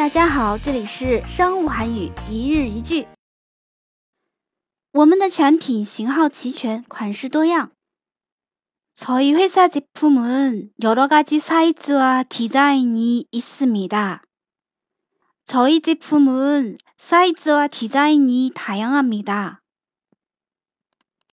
大家好，这里是商务韩语一日一句。我们的产品型号齐全，款式多样。저희회사제품은여러가지사이즈와디자인이있습니다 저희 제품은 사이즈와 디자인이 다양합니 다。